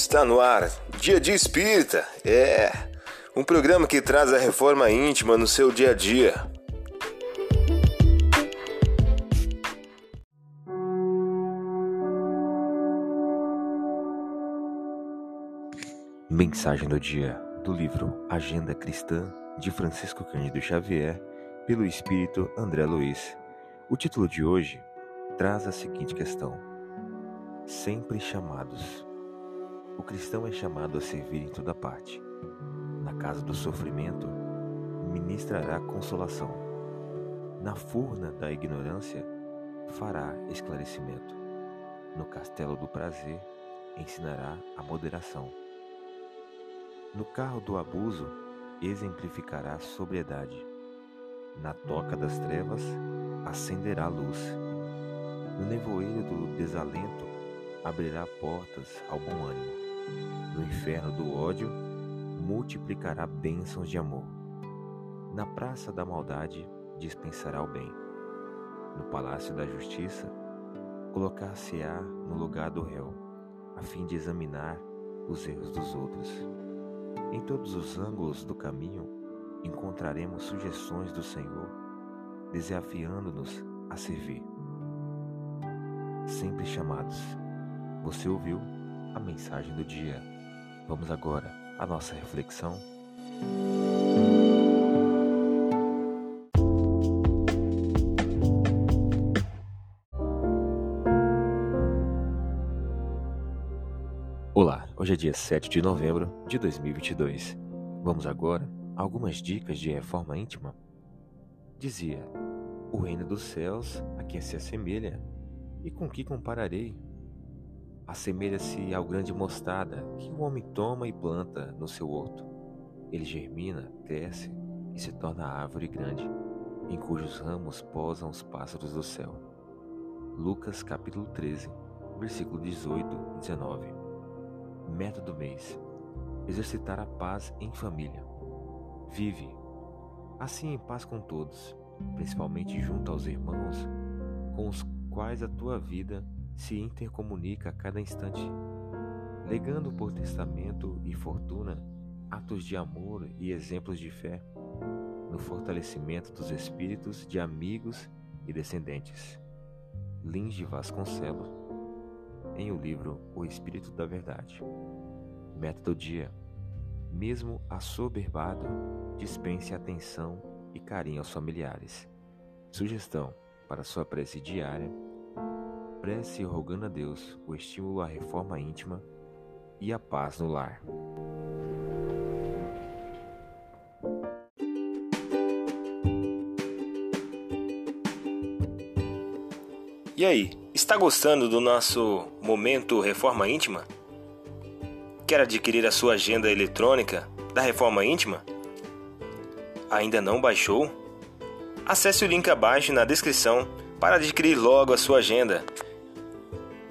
Está no ar, Dia de Espírita. É um programa que traz a reforma íntima no seu dia a dia. Mensagem do dia do livro Agenda Cristã de Francisco Cândido Xavier, pelo espírito André Luiz. O título de hoje traz a seguinte questão: Sempre chamados. O cristão é chamado a servir em toda parte. Na casa do sofrimento, ministrará consolação. Na furna da ignorância, fará esclarecimento. No castelo do prazer, ensinará a moderação. No carro do abuso, exemplificará sobriedade. Na toca das trevas, acenderá luz. No nevoeiro do desalento, abrirá portas ao bom ânimo no inferno do ódio, multiplicará bênçãos de amor. Na praça da maldade, dispensará o bem. No palácio da justiça, colocar-se-á no lugar do réu, a fim de examinar os erros dos outros. Em todos os ângulos do caminho, encontraremos sugestões do Senhor, desafiando-nos a servir. Sempre chamados. Você ouviu? A mensagem do dia. Vamos agora à nossa reflexão. Olá, hoje é dia 7 de novembro de 2022. Vamos agora a algumas dicas de reforma íntima. Dizia: O reino dos céus a quem se assemelha, e com que compararei? Assemelha-se ao grande mostarda que o homem toma e planta no seu horto. Ele germina, cresce e se torna árvore grande, em cujos ramos posam os pássaros do céu. Lucas capítulo 13, versículo 18 e 19. Método do mês: exercitar a paz em família. Vive assim em paz com todos, principalmente junto aos irmãos com os quais a tua vida se intercomunica a cada instante, legando por testamento e fortuna atos de amor e exemplos de fé no fortalecimento dos espíritos de amigos e descendentes. Lins de Vasconcelos, em o livro O Espírito da Verdade. Método dia. Mesmo assoberbado, dispense atenção e carinho aos familiares. Sugestão para sua prece diária prece rogando a Deus o estímulo à reforma íntima e a paz no lar. E aí, está gostando do nosso momento Reforma Íntima? Quer adquirir a sua agenda eletrônica da Reforma Íntima? Ainda não baixou? Acesse o link abaixo na descrição para adquirir logo a sua agenda